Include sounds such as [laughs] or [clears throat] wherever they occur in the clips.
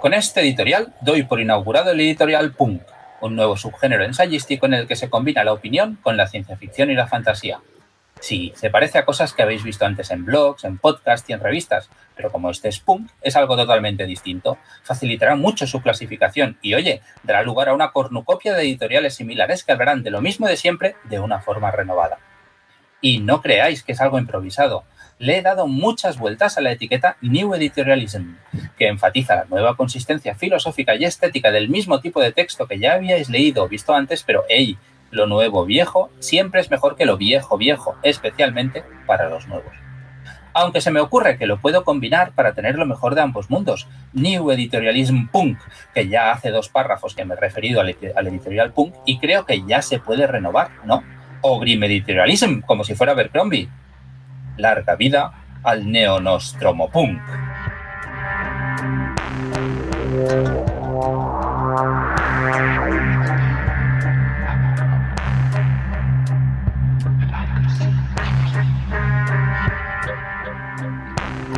Con este editorial doy por inaugurado el editorial Punk, un nuevo subgénero ensayístico en el que se combina la opinión con la ciencia ficción y la fantasía. Sí, se parece a cosas que habéis visto antes en blogs, en podcasts y en revistas, pero como este es punk, es algo totalmente distinto. Facilitará mucho su clasificación y, oye, dará lugar a una cornucopia de editoriales similares que hablarán de lo mismo de siempre de una forma renovada. Y no creáis que es algo improvisado. Le he dado muchas vueltas a la etiqueta New Editorialism, que enfatiza la nueva consistencia filosófica y estética del mismo tipo de texto que ya habíais leído o visto antes, pero hey, lo nuevo viejo siempre es mejor que lo viejo viejo, especialmente para los nuevos. Aunque se me ocurre que lo puedo combinar para tener lo mejor de ambos mundos. New Editorialism Punk, que ya hace dos párrafos que me he referido al, editorial Punk y creo que ya se puede renovar, ¿no? O Grim Editorialism, como si fuera Abercrombie. Larga vida al Neonostromo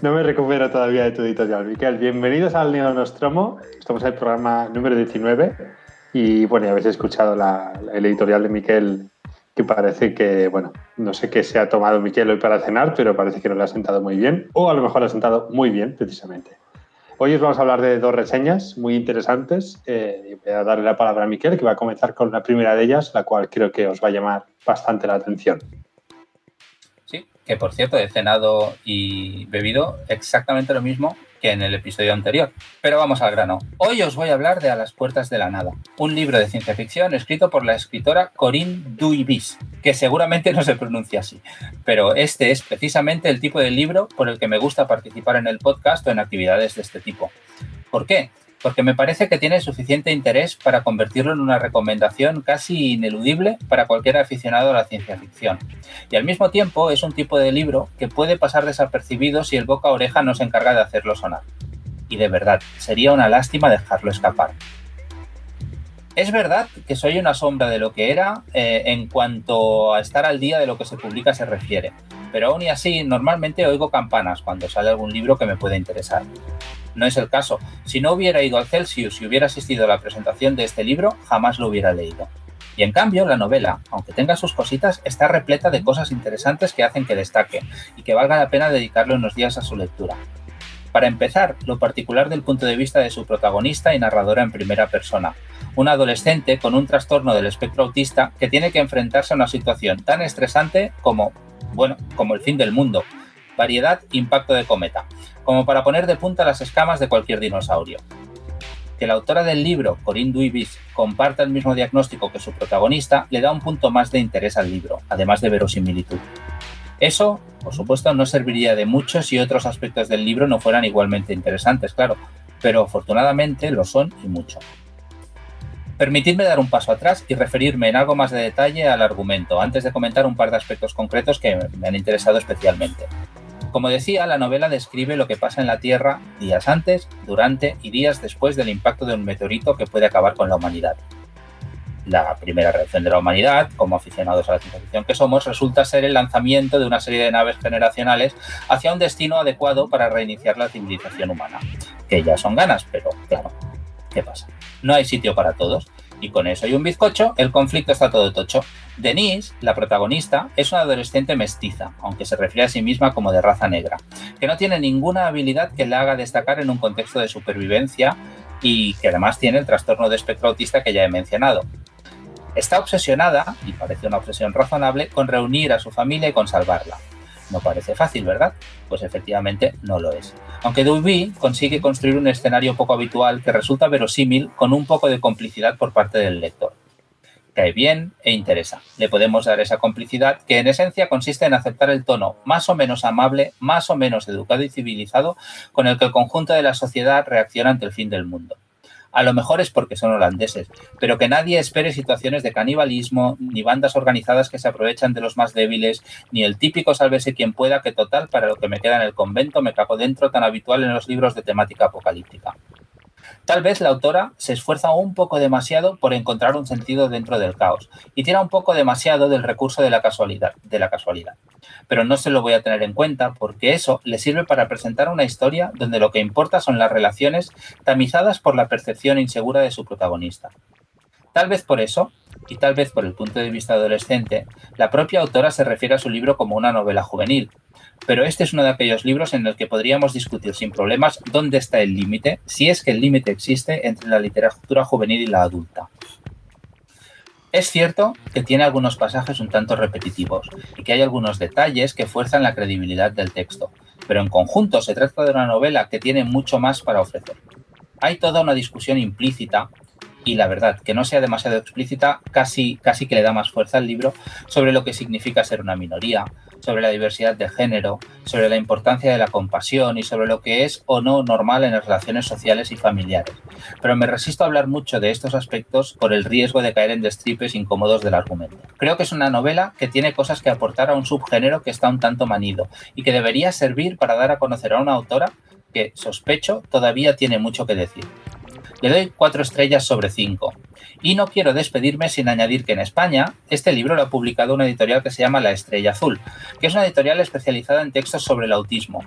[laughs] no me recupero todavía de tu editorial. Miquel, bienvenidos al Neo Nostromo. Estamos en el programa número 19 y bueno, ya habéis escuchado el editorial de Miquel que parece que, bueno, no sé qué se ha tomado Miquel hoy para cenar, pero parece que no le ha sentado muy bien o a lo mejor le ha sentado muy bien precisamente. Hoy os vamos a hablar de dos reseñas muy interesantes. Eh, voy a darle la palabra a Miquel, que va a comenzar con la primera de ellas, la cual creo que os va a llamar bastante la atención que por cierto he cenado y bebido exactamente lo mismo que en el episodio anterior. Pero vamos al grano. Hoy os voy a hablar de A las puertas de la nada, un libro de ciencia ficción escrito por la escritora Corinne Duibis, que seguramente no se pronuncia así, pero este es precisamente el tipo de libro por el que me gusta participar en el podcast o en actividades de este tipo. ¿Por qué? Porque me parece que tiene suficiente interés para convertirlo en una recomendación casi ineludible para cualquier aficionado a la ciencia ficción. Y al mismo tiempo es un tipo de libro que puede pasar desapercibido si el boca oreja no se encarga de hacerlo sonar. Y de verdad, sería una lástima dejarlo escapar. Es verdad que soy una sombra de lo que era eh, en cuanto a estar al día de lo que se publica se refiere, pero aún y así normalmente oigo campanas cuando sale algún libro que me pueda interesar. No es el caso. Si no hubiera ido al Celsius y hubiera asistido a la presentación de este libro, jamás lo hubiera leído. Y en cambio, la novela, aunque tenga sus cositas, está repleta de cosas interesantes que hacen que destaque y que valga la pena dedicarle unos días a su lectura. Para empezar, lo particular del punto de vista de su protagonista y narradora en primera persona, una adolescente con un trastorno del espectro autista que tiene que enfrentarse a una situación tan estresante como, bueno, como el fin del mundo, variedad, impacto de cometa, como para poner de punta las escamas de cualquier dinosaurio. Que la autora del libro, Corinne Duibis, comparta el mismo diagnóstico que su protagonista le da un punto más de interés al libro, además de verosimilitud. Eso, por supuesto, no serviría de mucho si otros aspectos del libro no fueran igualmente interesantes, claro, pero afortunadamente lo son y mucho. Permitidme dar un paso atrás y referirme en algo más de detalle al argumento, antes de comentar un par de aspectos concretos que me han interesado especialmente. Como decía, la novela describe lo que pasa en la Tierra días antes, durante y días después del impacto de un meteorito que puede acabar con la humanidad. La primera reacción de la humanidad, como aficionados a la ciencia ficción que somos, resulta ser el lanzamiento de una serie de naves generacionales hacia un destino adecuado para reiniciar la civilización humana. Que ya son ganas, pero claro, ¿qué pasa? No hay sitio para todos y con eso y un bizcocho, el conflicto está todo tocho. Denise, la protagonista, es una adolescente mestiza, aunque se refiere a sí misma como de raza negra, que no tiene ninguna habilidad que la haga destacar en un contexto de supervivencia y que además tiene el trastorno de espectro autista que ya he mencionado. Está obsesionada, y parece una obsesión razonable, con reunir a su familia y con salvarla. No parece fácil, ¿verdad? Pues efectivamente no lo es. Aunque Dewey consigue construir un escenario poco habitual que resulta verosímil con un poco de complicidad por parte del lector. Cae bien e interesa. Le podemos dar esa complicidad que en esencia consiste en aceptar el tono más o menos amable, más o menos educado y civilizado con el que el conjunto de la sociedad reacciona ante el fin del mundo. A lo mejor es porque son holandeses, pero que nadie espere situaciones de canibalismo, ni bandas organizadas que se aprovechan de los más débiles, ni el típico sálvese quien pueda, que total, para lo que me queda en el convento, me capo dentro, tan habitual en los libros de temática apocalíptica. Tal vez la autora se esfuerza un poco demasiado por encontrar un sentido dentro del caos y tira un poco demasiado del recurso de la casualidad, de la casualidad. Pero no se lo voy a tener en cuenta porque eso le sirve para presentar una historia donde lo que importa son las relaciones tamizadas por la percepción insegura de su protagonista. Tal vez por eso, y tal vez por el punto de vista adolescente, la propia autora se refiere a su libro como una novela juvenil, pero este es uno de aquellos libros en el que podríamos discutir sin problemas dónde está el límite, si es que el límite existe entre la literatura juvenil y la adulta. Es cierto que tiene algunos pasajes un tanto repetitivos y que hay algunos detalles que fuerzan la credibilidad del texto, pero en conjunto se trata de una novela que tiene mucho más para ofrecer. Hay toda una discusión implícita y la verdad, que no sea demasiado explícita, casi, casi que le da más fuerza al libro sobre lo que significa ser una minoría, sobre la diversidad de género, sobre la importancia de la compasión y sobre lo que es o no normal en las relaciones sociales y familiares. Pero me resisto a hablar mucho de estos aspectos por el riesgo de caer en destripes incómodos del argumento. Creo que es una novela que tiene cosas que aportar a un subgénero que está un tanto manido y que debería servir para dar a conocer a una autora que, sospecho, todavía tiene mucho que decir. Le doy cuatro estrellas sobre cinco. Y no quiero despedirme sin añadir que en España este libro lo ha publicado una editorial que se llama La Estrella Azul, que es una editorial especializada en textos sobre el autismo.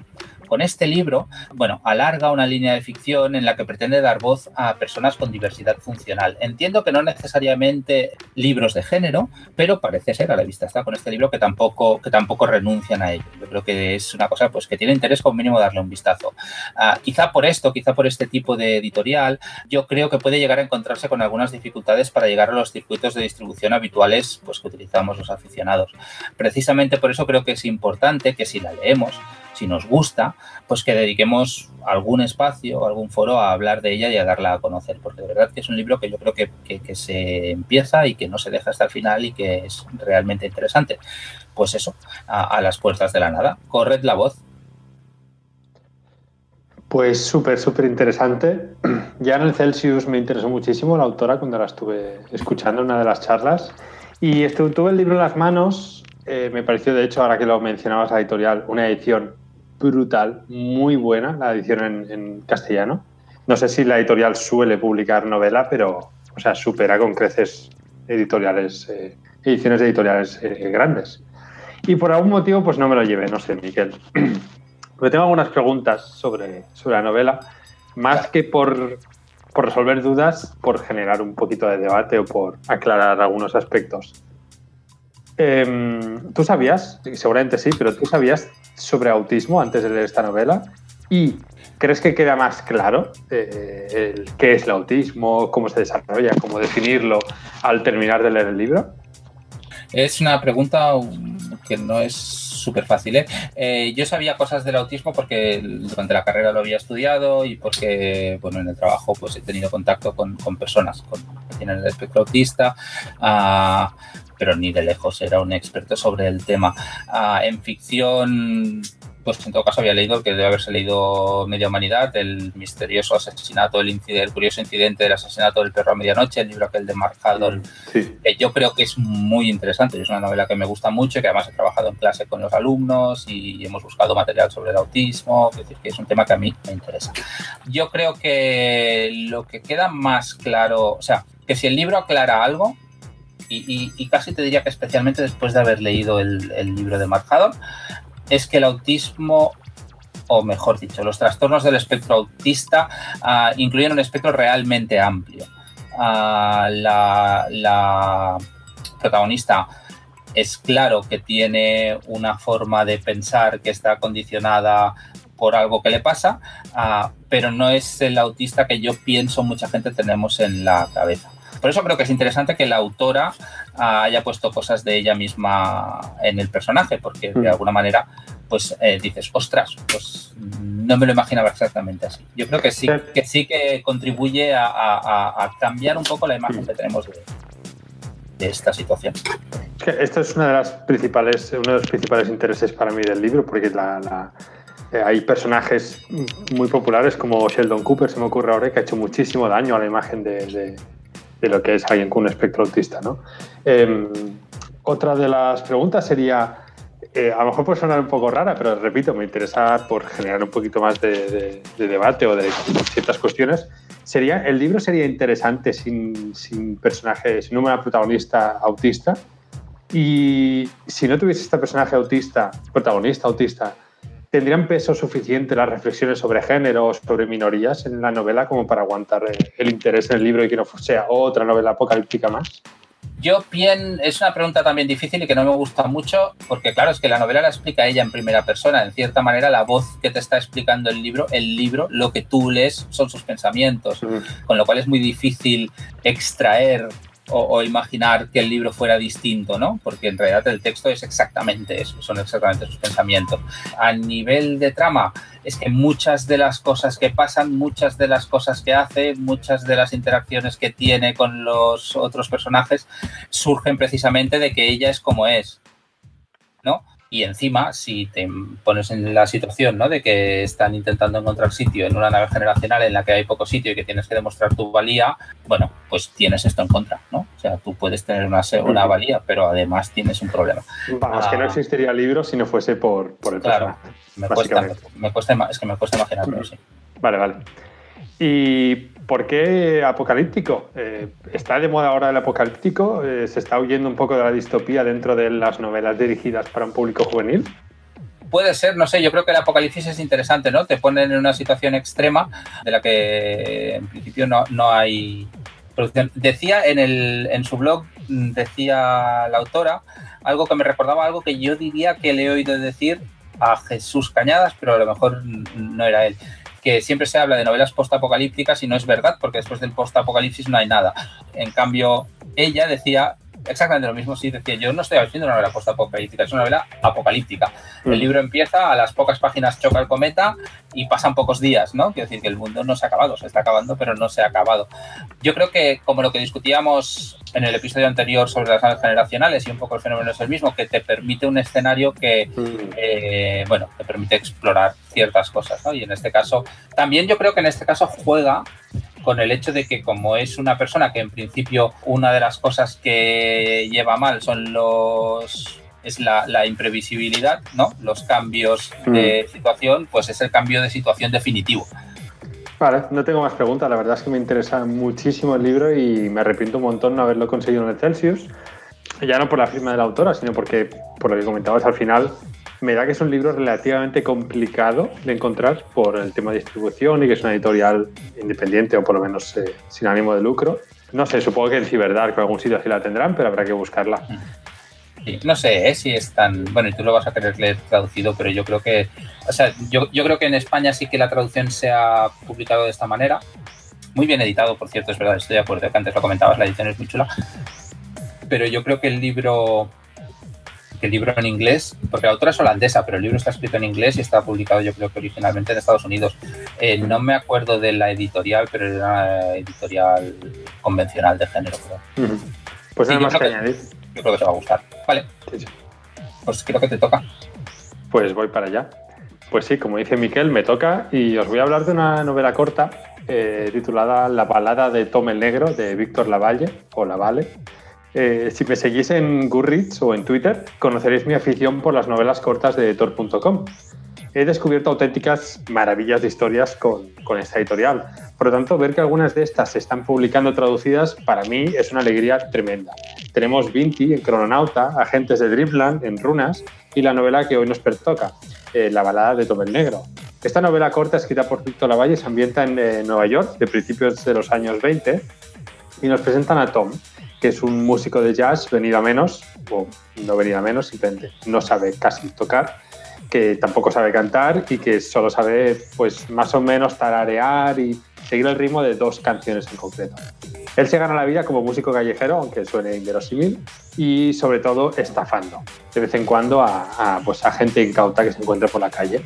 Con este libro, bueno, alarga una línea de ficción en la que pretende dar voz a personas con diversidad funcional. Entiendo que no necesariamente libros de género, pero parece ser a la vista está con este libro que tampoco, que tampoco renuncian a ello. Yo creo que es una cosa pues, que tiene interés como mínimo darle un vistazo. Ah, quizá por esto, quizá por este tipo de editorial, yo creo que puede llegar a encontrarse con algunas dificultades para llegar a los circuitos de distribución habituales pues, que utilizamos los aficionados. Precisamente por eso creo que es importante que si la leemos, si nos gusta, pues que dediquemos algún espacio, algún foro a hablar de ella y a darla a conocer, porque de verdad que es un libro que yo creo que, se empieza y que no se deja hasta el final y que es realmente interesante. Pues eso, a, las puertas de la nada. Corred la voz. Pues súper, súper interesante. [clears throat] Ya en el Celsius me interesó muchísimo la autora cuando la estuve escuchando en una de las charlas. Y tuve el libro en las manos. Eh, me pareció, de hecho, ahora que lo mencionabas, la editorial, una edición brutal, muy buena, la edición en, castellano. No sé si la editorial suele publicar novela, pero, o sea, supera con creces editoriales, eh, ediciones editoriales eh, grandes. Y por algún motivo, pues no me lo llevé, no sé, Miquel. [clears throat] Pero tengo algunas preguntas sobre, sobre la novela, más que por, por resolver dudas, por generar un poquito de debate o por aclarar algunos aspectos. Em, ¿Tú sabías, seguramente sí, pero tú sabías sobre autismo antes de leer esta novela? ¿Y crees que queda más claro eh, qué es el autismo, cómo se desarrolla, cómo definirlo al terminar de leer el libro? Es una pregunta que no es súper fácil. ¿eh? ¿eh? yo sabía cosas del autismo porque durante la carrera lo había estudiado y porque bueno, en el trabajo pues, he tenido contacto con, personas con, que tienen el espectro autista. Ah, pero ni de lejos era un experto sobre el tema. Ah, en ficción, pues en todo caso había leído, que debe haberse leído Media Humanidad, el misterioso asesinato, el, el curioso incidente del asesinato del perro a medianoche, el libro aquel de Mark Haldor, que yo creo que es muy interesante, es una novela que me gusta mucho, que además he trabajado en clase con los alumnos y hemos buscado material sobre el autismo, es decir, que es un tema que a mí me interesa. Yo creo que lo que queda más claro, o sea, que si el libro aclara algo, y, casi te diría que especialmente después de haber leído el, libro de Mark es que el autismo o mejor dicho, los trastornos del espectro autista ah, incluyen un espectro realmente amplio. Ah, la, protagonista es claro que tiene una forma de pensar que está condicionada por algo que le pasa, ah, pero no es el autista que yo pienso mucha gente tenemos en la cabeza. Por eso creo que es interesante que la autora haya puesto cosas de ella misma en el personaje, porque de Mm. alguna manera, pues eh, dices, ostras, pues no me lo imaginaba exactamente así. Yo creo que sí Sí. que, sí que contribuye a, a- a- cambiar un poco la imagen Mm. que tenemos de, de esta situación. Es que esto es una de las principales, uno de los principales intereses para mí del libro, porque la- la- eh, hay personajes muy populares como Sheldon Cooper, se me ocurre ahora, que ha hecho muchísimo daño a la imagen de, de- de lo que es alguien con un espectro autista. ¿no? Eh, otra de las preguntas sería, eh, a lo mejor puede sonar un poco rara, pero repito, me interesa por generar un poquito más de, de- de debate o de ciertas cuestiones. Sería, ¿El libro sería interesante sin, sin personaje, sin una protagonista autista? Y si no tuviese este personaje autista, protagonista autista, ¿tendrían peso suficiente las reflexiones sobre género o sobre minorías en la novela como para aguantar el interés en el libro y que no sea otra novela apocalíptica más? Yo bien, es una pregunta también difícil y que no me gusta mucho, porque claro, es que la novela la explica ella en primera persona. En cierta manera, la voz que te está explicando el libro, el libro, lo que tú lees son sus pensamientos, con lo cual es muy difícil extraer o, imaginar que el libro fuera distinto, ¿no? Porque en realidad el texto es exactamente eso, son exactamente sus pensamientos. A nivel de trama, es que muchas de las cosas que pasan, muchas de las cosas que hace, muchas de las interacciones que tiene con los otros personajes surgen precisamente de que ella es como es, ¿no? Y encima, si te pones en la situación ¿no? de que están intentando encontrar sitio en una nave generacional en la que hay poco sitio y que tienes que demostrar tu valía, bueno, pues tienes esto en contra, ¿no? O sea, tú puedes tener una, una valía, pero además tienes un problema. Vamos, que no Ah. existiría el libro si no fuese por, por el Claro. personaje. Me cuesta, me cuesta, es que me cuesta imaginarlo, sí. Vale, vale. ¿Y por qué apocalíptico? Eh, ¿Está de moda ahora el apocalíptico? Eh, ¿Se está huyendo un poco de la distopía dentro de las novelas dirigidas para un público juvenil? Puede ser, no sé, yo creo que el apocalipsis es interesante, ¿no? Te ponen en una situación extrema de la que en principio no, no hay producción. Decía en, el, en su blog, decía la autora, algo que me recordaba algo que yo diría que le he oído decir a Jesús Cañadas, pero a lo mejor no era él que siempre se habla de novelas postapocalípticas y no es verdad, porque después del postapocalipsis no hay nada. En cambio, ella decía exactamente lo mismo, sí, decía, yo no estoy haciendo una novela postapocalíptica, es una novela apocalíptica. El libro empieza, a las pocas páginas choca el cometa y pasan pocos días, ¿no? Quiero decir que el mundo no se ha acabado, se está acabando, pero no se ha acabado. Yo creo que, como lo que discutíamos en el episodio anterior sobre las generacionales y un poco el fenómeno es el mismo, que te permite un escenario que, eh, bueno, te permite explorar ciertas cosas, ¿no? Y en este caso, también yo creo que en este caso juega con el hecho de que como es una persona que en principio una de las cosas que lleva mal son los es la, la imprevisibilidad, ¿no? Los cambios de situación, pues es el cambio de situación definitivo. Vale, no tengo más preguntas. La verdad es que me interesa muchísimo el libro y me arrepiento un montón no haberlo conseguido en el Celsius. Ya no por la firma de la autora, sino porque, por lo que comentabas al final, me da que es un libro relativamente complicado de encontrar por el tema de distribución y que es una editorial independiente o por lo menos eh, sin ánimo de lucro. No sé, supongo que en Ciberdark o algún sitio así la tendrán, pero habrá que buscarla. Sí, no sé ¿eh? si es tan. Bueno, y tú lo vas a querer leer traducido, pero yo creo que. O sea, yo, yo creo que en España sí que la traducción se ha publicado de esta manera. Muy bien editado, por cierto, es verdad, estoy de acuerdo, que antes lo comentabas, la edición es muy chula. Pero yo creo que el libro. El libro en inglés, porque la autora es holandesa, pero el libro está escrito en inglés y está publicado, yo creo que originalmente en Estados Unidos. Eh, no me acuerdo de la editorial, pero era una editorial convencional de género. Creo. Uh -huh. Pues Sí, nada yo más que añadir. Yo creo que te va a gustar. Vale, Sí, sí. pues creo que te toca. Pues voy para allá. Pues sí, como dice Miquel, me toca y os voy a hablar de una novela corta eh, titulada La balada de Tom el Negro de Víctor Lavalle o Lavalle. Eh, si me seguís en Goodreads o en Twitter, conoceréis mi afición por las novelas cortas de Tor.com. He descubierto auténticas maravillas de historias con, con esta editorial. Por lo tanto, ver que algunas de estas se están publicando traducidas, para mí es una alegría tremenda. Tenemos Vinti en Crononauta, Agentes de Dreamland en Runas y la novela que hoy nos pertoca, eh, La balada de Tom el Negro. Esta novela corta, escrita por Víctor Lavalle, se ambienta en eh, Nueva York de principios de los años 20 y nos presentan a Tom, que es un músico de jazz venido a menos, o no venido a menos, simplemente no sabe casi tocar, que tampoco sabe cantar y que solo sabe, pues, más o menos tararear y seguir el ritmo de dos canciones en concreto. Él se gana la vida como músico callejero, aunque suene inverosímil, y sobre todo estafando de vez en cuando a, pues, a gente incauta que se encuentra por la calle.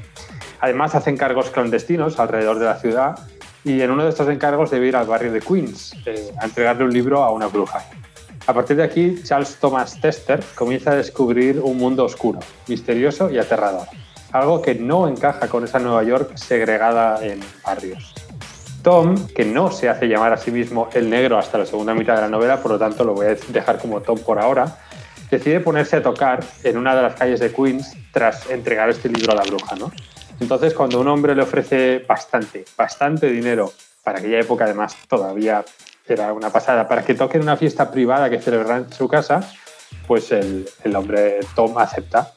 Además, hace encargos clandestinos alrededor de la ciudad y en uno de estos encargos debe ir al barrio de Queens eh, a entregarle un libro a una bruja. A partir de aquí, Charles Thomas Tester comienza a descubrir un mundo oscuro, misterioso y aterrador, algo que no encaja con esa Nueva York segregada en barrios. Tom, que no se hace llamar a sí mismo el negro hasta la segunda mitad de la novela, por lo tanto lo voy a dejar como Tom por ahora, decide ponerse a tocar en una de las calles de Queens tras entregar este libro a la bruja. Entonces, cuando un hombre le ofrece bastante, bastante dinero, para aquella época además todavía era una pasada, para que toque en una fiesta privada que celebrará en su casa, pues el, el hombre Tom acepta.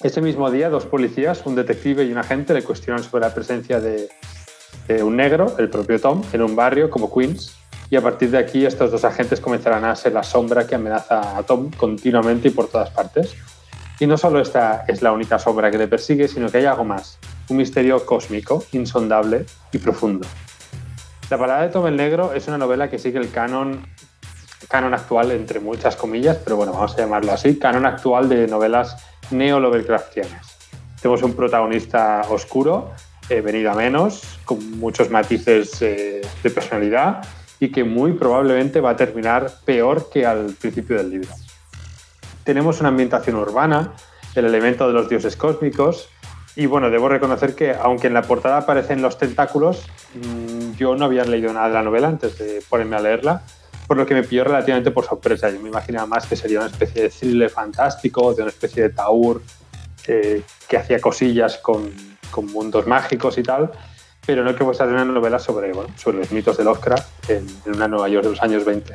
Ese mismo día, dos policías, un detective y un agente, le cuestionan sobre la presencia de, de un negro, el propio Tom, en un barrio como Queens, y a partir de aquí estos dos agentes comenzarán a ser la sombra que amenaza a Tom continuamente y por todas partes. Y no solo esta es la única sombra que le persigue, sino que hay algo más, un misterio cósmico, insondable y profundo. La balada de Tom el Negro es una novela que sigue el canon, canon actual, entre muchas comillas, pero bueno, vamos a llamarlo así, canon actual de novelas neo-Lovecraftianas. Tenemos un protagonista oscuro, eh, venido a menos, con muchos matices eh, de personalidad y que muy probablemente va a terminar peor que al principio del libro tenemos una ambientación urbana, el elemento de los dioses cósmicos. Y bueno, debo reconocer que aunque en la portada aparecen los tentáculos, mm, yo no había leído nada de la novela antes de ponerme a leerla, por lo que me pilló relativamente por sorpresa. Yo me imaginaba más que sería una especie de thriller fantástico, de una especie de taur eh, que hacía cosillas con, con, mundos mágicos y tal, pero no que fuese una novela sobre, sobre los mitos de Lovecraft en, en una Nueva York de los años 20.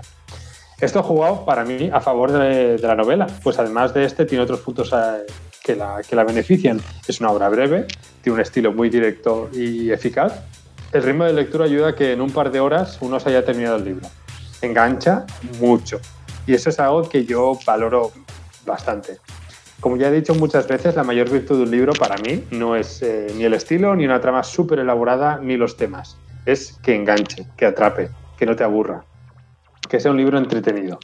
Esto ha jugado para mí a favor de, la novela, pues además de este tiene otros puntos eh, que la, que la benefician. Es una obra breve, tiene un estilo muy directo y eficaz. El ritmo de lectura ayuda a que en un par de horas uno se haya terminado el libro. Engancha mucho. Y eso es algo que yo valoro bastante. Como ya he dicho muchas veces, la mayor virtud de un libro para mí no es eh, ni el estilo, ni una trama súper elaborada, ni los temas. Es que enganche, que atrape, que no te aburra que sea un libro entretenido.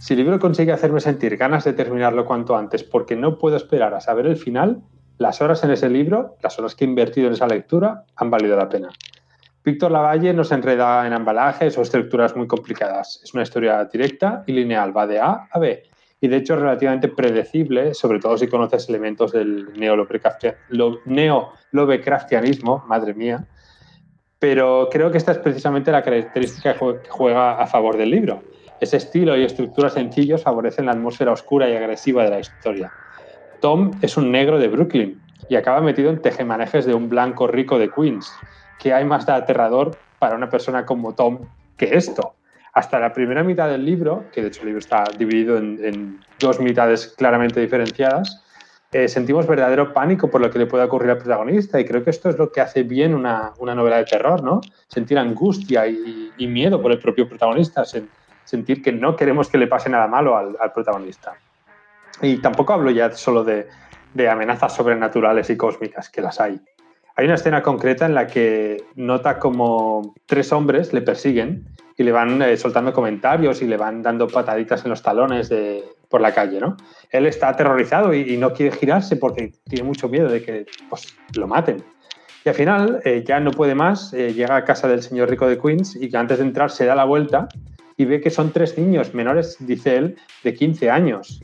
Si el libro consigue hacerme sentir ganas de terminarlo cuanto antes porque no puedo esperar a saber el final, las horas en ese libro, las horas que he invertido en esa lectura, han valido la pena. Víctor Lavalle no se enreda en embalajes o estructuras muy complicadas. Es una historia directa y lineal, va de A a B. Y de hecho relativamente predecible, sobre todo si conoces elementos del neo-lovecraftianismo, madre mía, pero creo que esta es precisamente la característica que juega a favor del libro. Ese estilo y estructura sencillos favorecen la atmósfera oscura y agresiva de la historia. Tom es un negro de Brooklyn y acaba metido en tejemanejes de un blanco rico de Queens. ¿Qué hay más de aterrador para una persona como Tom que esto? Hasta la primera mitad del libro, que de hecho el libro está dividido en, dos mitades claramente diferenciadas, eh, sentimos verdadero pánico por lo que le puede ocurrir al protagonista y creo que esto es lo que hace bien una, una novela de terror, ¿no? Sentir angustia y, miedo por el propio protagonista, sentir que no queremos que le pase nada malo al, protagonista. Y tampoco hablo ya solo de, amenazas sobrenaturales y cósmicas, que las hay. Hay una escena concreta en la que nota como tres hombres le persiguen y le van eh, soltando comentarios y le van dando pataditas en los talones por la calle, ¿no? Él está aterrorizado y, no quiere girarse porque tiene mucho miedo de que pues, lo maten. Y al final eh, ya no puede más, eh, llega a casa del señor rico de Queens y antes de entrar se da la vuelta y ve que son tres niños menores, dice él, de 15 años.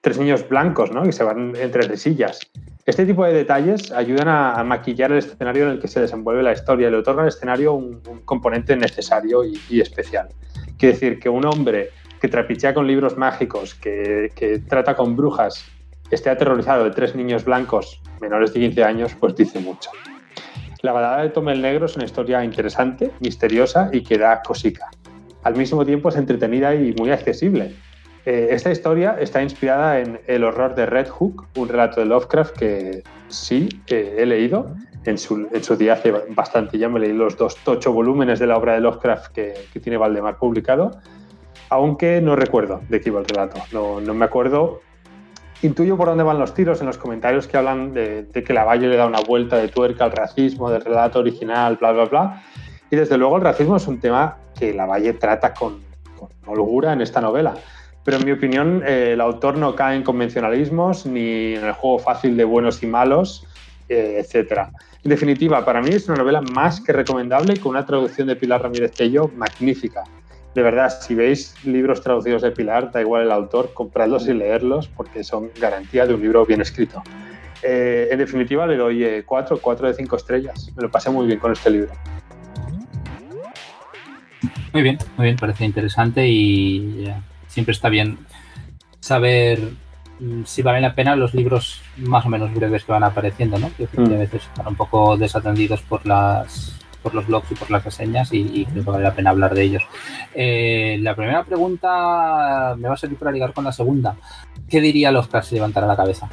Tres niños blancos, ¿no? Que se van entre sillas. Este tipo de detalles ayudan a, maquillar el escenario en el que se desenvuelve la historia y le otorgan al escenario un, componente necesario y, especial. Quiere decir que un hombre que trapichea con libros mágicos, que, trata con brujas, esté aterrorizado de tres niños blancos menores de 15 años, pues dice mucho. La balada de Tom el Negro es una historia interesante, misteriosa y que da cosica. Al mismo tiempo es entretenida y muy accesible. Eh, esta historia está inspirada en El horror de Red Hook, un relato de Lovecraft que sí he leído. En su, en su, día hace bastante ya me leí los dos ocho volúmenes de la obra de Lovecraft que, tiene Valdemar publicado aunque no recuerdo de qué iba el relato. No, me acuerdo intuyo por dónde van los tiros en los comentarios que hablan de, de que Lavalle le da una vuelta de tuerca al racismo, del relato original, bla, bla, bla. Y desde luego el racismo es un tema que Lavalle trata con, con holgura en esta novela. Pero en mi opinión, eh, el autor no cae en convencionalismos ni en el juego fácil de buenos y malos, eh, etc. En definitiva, para mí es una novela más que recomendable con una traducción de Pilar Ramírez Tello magnífica. De verdad, si veis libros traducidos de Pilar, da igual el autor, compradlos y leerlos porque son garantía de un libro bien escrito. Eh, en definitiva, le doy 4, 4 de 5 estrellas. Me lo pasé muy bien con este libro. Muy bien, muy bien, parece interesante y eh, siempre está bien saber mm, si valen la pena los libros más o menos breves que van apareciendo, ¿no? Que Mm. a veces están un poco desatendidos por las por los blogs y por las reseñas y, y creo que vale la pena hablar de ellos. Eh, la primera pregunta me va a servir para ligar con la segunda. ¿Qué diría Lovecraft si levantara la cabeza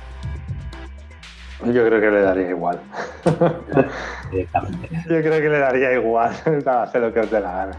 Yo creo que le daría igual. [laughs] Yo creo que le daría igual. [laughs] Hacer lo que os dé la gana.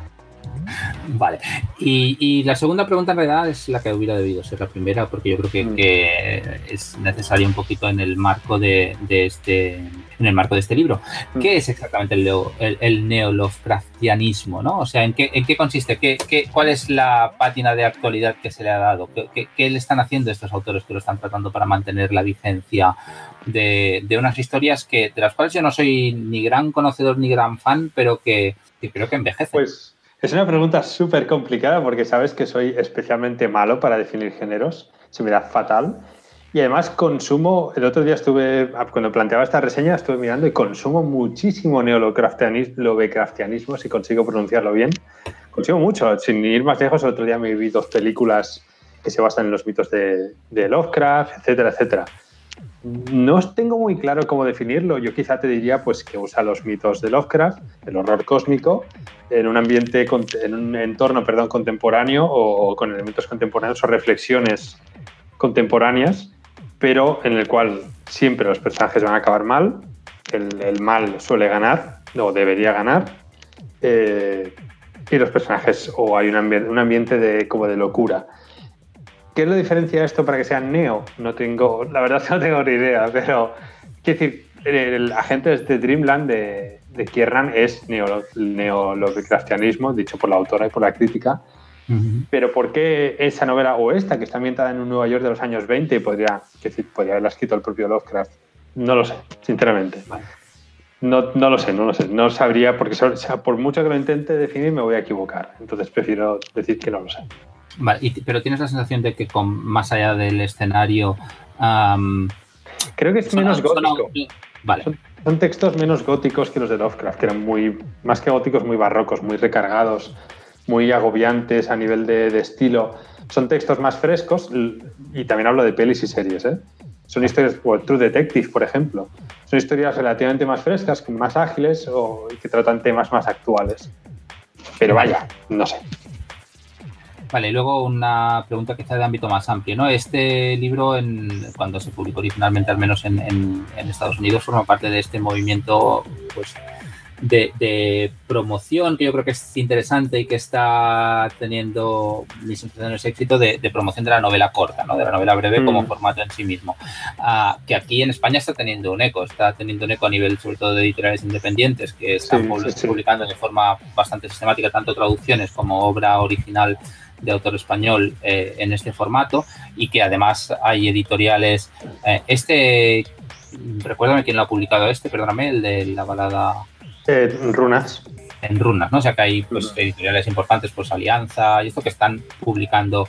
Vale. Y, y la segunda pregunta en realidad es la que hubiera debido ser la primera, porque yo creo que, Mm. que es necesaria un poquito en el marco de, de este en el marco de este libro. Mm. ¿Qué es exactamente el, el, el neo-Lovecraftianismo? ¿no? O sea, ¿en qué, en qué consiste? ¿Qué, qué, cuál es la pátina de actualidad que se le ha dado? ¿Qué, qué, qué le están haciendo estos autores que lo están tratando para mantener la vigencia de, de unas historias que de las cuales yo no soy ni gran conocedor ni gran fan, pero que, que creo que envejecen? Pues es una pregunta súper complicada porque sabes que soy especialmente malo para definir géneros. Se me da fatal. Y además consumo, el otro día estuve, cuando planteaba esta reseña, estuve mirando y consumo muchísimo neolocraftianismo, lovecraftianismo, si consigo pronunciarlo bien. Consumo mucho, sin ir más lejos, el otro día me vi dos películas que se basan en los mitos de, de Lovecraft, etcétera, etcétera. No tengo muy claro cómo definirlo. Yo quizá te diría pues, que usa los mitos de Lovecraft, el horror cósmico, en un ambiente, en un entorno perdón, contemporáneo o con elementos contemporáneos o reflexiones contemporáneas, pero en el cual siempre los personajes van a acabar mal, el, el mal suele ganar o debería ganar, eh, y los personajes o hay un, ambi- un ambiente de, como de locura. ¿Qué lo diferencia esto para que sea neo? No tengo, la verdad es [laughs] que no tengo ni idea, pero quiero decir, el agente de Dreamland de, de Kiernan es neo, neo-lovecraftianismo, dicho por la autora y por la crítica, Ujú. pero ¿por qué esa novela o esta, que está ambientada en un Nueva York de los años 20 y podría, decir, podría haberla escrito el propio Lovecraft? No lo sé, sinceramente. No, no lo sé, no lo sé. No sabría, porque o sea, por mucho que lo intente definir, me voy a equivocar. Entonces prefiero decir que no lo sé. Vale, y- pero tienes la sensación de que con más allá del escenario am, Creo que es menos son- gótico. vale, Son, son textos menos góticos que los de Lovecraft, que eran muy, más que góticos, muy barrocos, muy recargados, muy agobiantes a nivel de, de estilo. Son textos más frescos y también hablo de pelis y series. ¿eh? Son historias, o True Detective, por ejemplo. Son historias relativamente más frescas, más ágiles o, y que tratan temas más actuales. Pero vaya, no sé. Vale. Y luego una pregunta quizá de ámbito más amplio, ¿no? Este libro, en, cuando se publicó originalmente, al menos en, en- en Estados Unidos, forma parte de este movimiento, pues, de, de promoción que yo creo que es interesante y que está teniendo mis impresiones éxito de, de promoción de la novela corta, ¿no? de la novela breve como Mm. formato en sí mismo. Ah, que aquí en España está teniendo un eco, está teniendo un eco a nivel sobre todo de editoriales independientes que están Sí, publi- sí, sí. publicando de forma bastante sistemática tanto traducciones como obra original de autor español eh, en este formato y que además hay editoriales. eh, este, recuérdame quién lo ha publicado este, perdóname, el de la balada Eh, runas. en runas, ¿no? O sea que hay pues, editoriales importantes, pues Alianza y esto que están publicando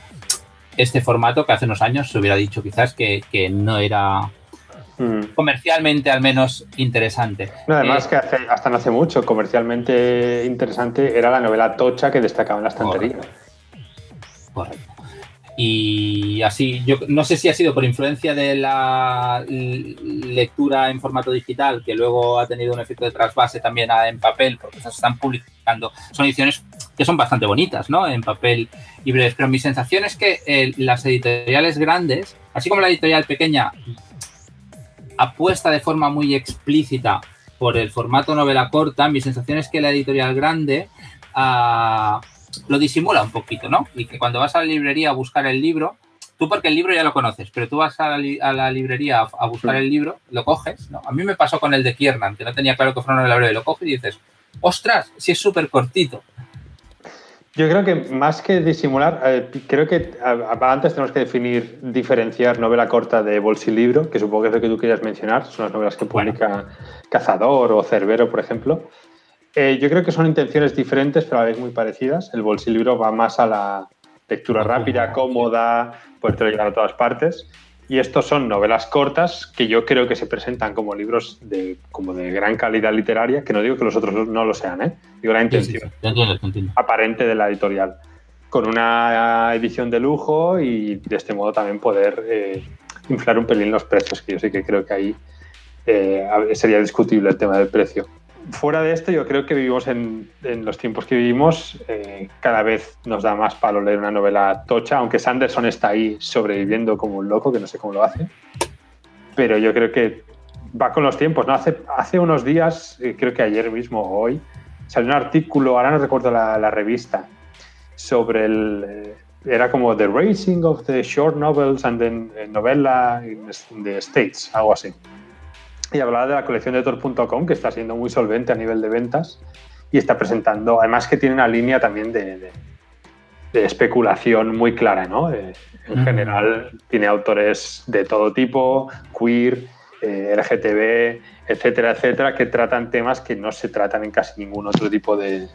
este formato que hace unos años se hubiera dicho quizás que, que no era Mm. comercialmente al menos interesante. No, además Eh, que hace- hasta no hace mucho, comercialmente interesante, era la novela Tocha que destacaba en la estantería. Correcto. Y así, yo no sé si ha sido por influencia de la lectura en formato digital, que luego ha tenido un efecto de trasvase también en papel, porque se están publicando. Son ediciones que son bastante bonitas, ¿no? En papel y breves. Pero mi sensación es que eh, las editoriales grandes, así como la editorial pequeña, apuesta de forma muy explícita por el formato novela corta, mi sensación es que la editorial grande ah, lo disimula un poquito, ¿no? Y que cuando vas a la librería a buscar el libro, tú porque el libro ya lo conoces, pero tú vas a la, librería a, buscar el libro, lo coges, ¿no? A mí me pasó con el de Kiernan, que no tenía claro que fuera una novela breve, lo coges y dices, ostras, si es súper cortito. Yo creo que más que disimular, eh, creo que antes tenemos que definir, diferenciar novela corta de bolsilibro, que supongo que es lo que tú querías mencionar, son las novelas que publica Cazador o Cerbero, por ejemplo. Eh, yo creo que son intenciones diferentes, pero a la vez muy parecidas. El bolsilibro va más a la lectura rápida, cómoda, poder llegar a todas partes. Y estos son novelas cortas que yo creo que se presentan como libros de, como de gran calidad literaria, que no digo que los otros no lo sean, ¿eh? digo la intención aparente de la editorial, con una edición de lujo y de este modo también poder eh, inflar un pelín los precios, que yo sí que creo que ahí eh, sería discutible el tema del precio fuera de esto, yo creo que vivimos en, los tiempos que vivimos, eh, cada vez nos da más palo leer una novela tocha, aunque Sanderson está ahí sobreviviendo como un loco, que no sé cómo lo hace. Pero yo creo que va con los tiempos, ¿no? Hace, hace unos días, eh, creo que ayer mismo o hoy, salió un artículo, ahora no recuerdo la, revista, sobre el... Eh, era como The Racing of the Short Novels and the Novella in the States, algo así y hablaba de la colección de Tor.com, que está siendo muy solvente a nivel de ventas y está presentando, además que tiene una línea también de, especulación muy clara, ¿no? Eh, en general tiene autores de todo tipo, queer, eh, LGTB, etcétera, etcétera, que tratan temas que no se tratan en casi ningún otro tipo de,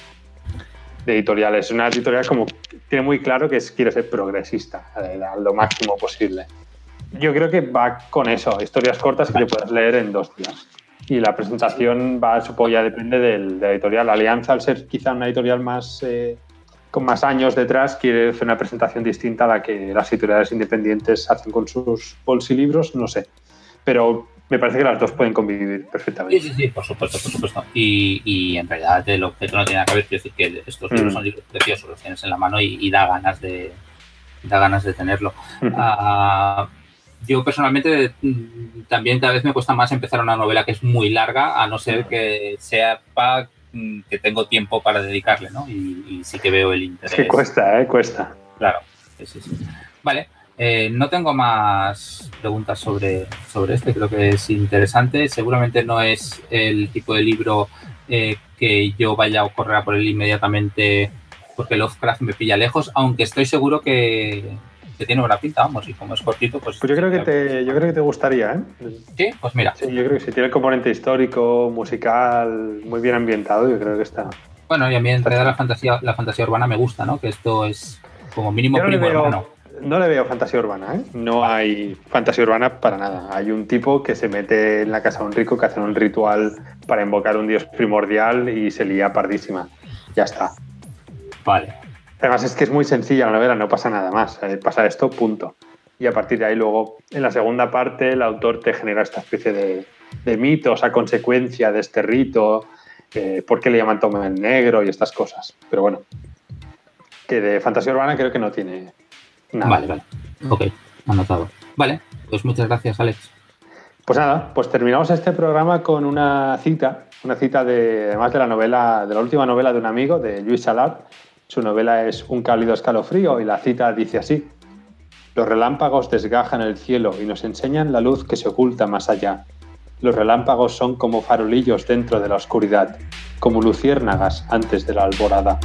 editoriales. Es una editorial como tiene muy claro que quiere ser progresista, eh, a lo máximo posible. Yo creo que va con eso, historias cortas que te puedes leer en dos días. Y la presentación va, supongo, ya depende del, de la editorial. Alianza, al ser quizá una editorial más eh, con más años detrás, quiere hacer una presentación distinta a la que las editoriales independientes hacen con sus bolsilibros, no sé. Pero me parece que las dos pueden convivir perfectamente. Sí, sí, sí, por supuesto, por supuesto. Y, y en realidad el objeto no tiene nada que ver, quiero decir que estos libros mm. son libros preciosos, los tienes en la mano y, da ganas de da ganas de tenerlo yo personalmente mm, también cada vez me cuesta más empezar una novela que es muy larga, a no ser que sepa mm, que tengo tiempo para dedicarle, ¿no? Y, sí que veo el interés. Sí, cuesta, ¿eh? Cuesta. Claro, sí, sí, Vale, eh, no tengo más preguntas sobre, sobre este, creo que es interesante. Seguramente no es el tipo de libro eh, que yo vaya a correr a por él inmediatamente porque Lovecraft me pilla lejos, aunque estoy seguro que, que tiene buena pinta, vamos, y como es cortito, pues... Pues yo creo que te, yo creo que te gustaría, ¿eh? Sí, pues mira. Sí, yo creo que si tiene el componente histórico, musical, muy bien ambientado, yo creo que está... Bueno, y a mí en realidad la fantasía, la fantasía urbana me gusta, ¿no? Que esto es como mínimo no primo hermano. No le veo fantasía urbana, ¿eh? No hay fantasía urbana para nada. Hay un tipo que se mete en la casa de un rico que hace un ritual para invocar un dios primordial y se lía pardísima. Ya está. Vale. Además es que es muy sencilla la novela, no pasa nada más, eh, pasa esto, punto. Y a partir de ahí luego, en la segunda parte, el autor te genera esta especie de, mitos a consecuencia de este rito, eh, por qué le llaman Toma el Negro y estas cosas. Pero bueno, que de fantasía urbana creo que no tiene nada. Vale, vale. Ok, anotado. Vale, pues muchas gracias, Alex. Pues nada, pues terminamos este programa con una cita, una cita de, además de la novela, de la última novela de un amigo, de Luis Salat, su novela es Un cálido escalofrío y la cita dice así. Los relámpagos desgajan el cielo y nos enseñan la luz que se oculta más allá. Los relámpagos son como farolillos dentro de la oscuridad, como luciérnagas antes de la alborada.